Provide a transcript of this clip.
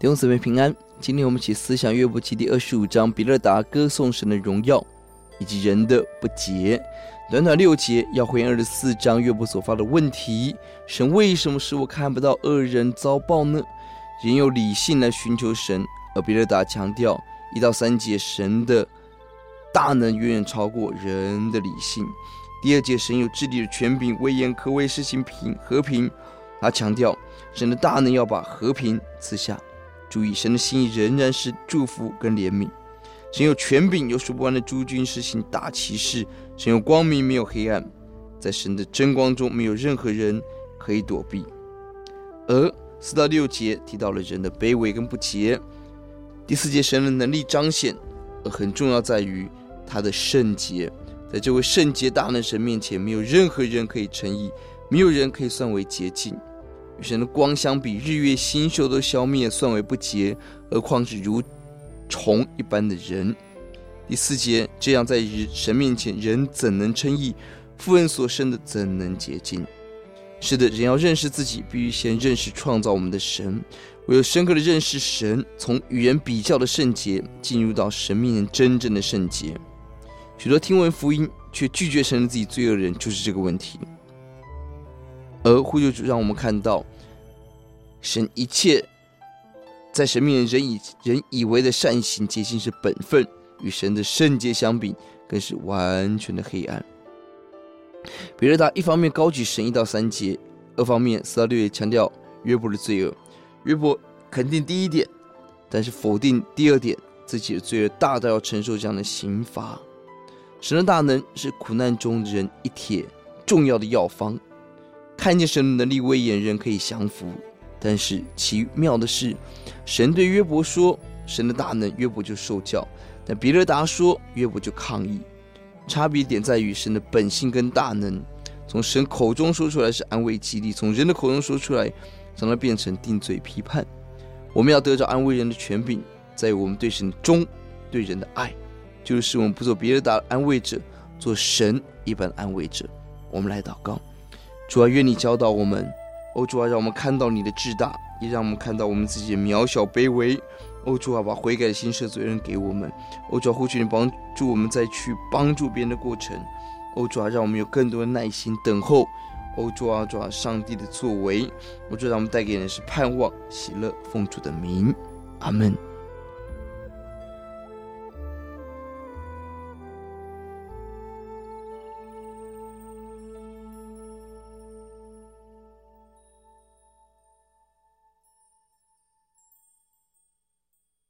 弟兄姊妹平安，今天我们一起思想约伯记第二十五章，比勒达歌颂神的荣耀以及人的不洁。短短六节要回应二十四章约伯所发的问题：神为什么使我看不到恶人遭报呢？人有理性来寻求神，而比勒达强调一到三节神的大能远远超过人的理性。第二节神有治理的权柄，威严可为施行平和平。他强调神的大能要把和平赐下。注意，神的心意仍然是祝福跟怜悯。神有权柄，有数不完的诸君施行大奇事。神有光明，没有黑暗，在神的真光中，没有任何人可以躲避。而四到六节提到了人的卑微跟不洁。第四节，神的能力彰显，而很重要在于他的圣洁。在这位圣洁大能神面前，没有任何人可以称义，没有人可以算为洁净。与神的光相比，日月星宿都消灭，算为不洁，何况是如虫一般的人？第四节，这样在神面前，人怎能称义？富恩所生的怎能洁净？是的，人要认识自己，必须先认识创造我们的神。唯有深刻的认识神，从与人比较的圣洁，进入到神面前真正的圣洁。许多听闻福音却拒绝承认自己罪恶的人，就是这个问题。而呼救主让我们看到，神一切在神面前人以人以为的善行洁净是本分，与神的圣洁相比，更是完全的黑暗。比勒达一方面高举神一到三节，二方面四到六节强调约伯的罪恶。约伯肯定第一点，但是否定第二点，自己的罪恶大到要承受这样的刑罚。神的大能是苦难中人一帖重要的药方。看见神的能力威严，人可以降服。但是奇妙的是，神对约伯说：“神的大能，约伯就受教；但比勒达说，约伯就抗议。差别点在于神的本性跟大能，从神口中说出来是安慰激励，从人的口中说出来，让它变成定罪批判。我们要得着安慰人的权柄，在于我们对神的忠，对人的爱，就是我们不做比勒达的安慰者，做神一般安慰者。我们来祷告。主啊，愿你教导我们，哦，主啊，让我们看到你的至大，也让我们看到我们自己的渺小卑微。哦，主啊，把悔改的心赦罪人给我们。哦，主啊，呼求你帮助我们再去帮助别人的过程。哦，主啊，让我们有更多的耐心等候。哦，主啊，主啊，上帝的作为。哦，主啊，让我们带给人是盼望、喜乐、奉主的名。阿门。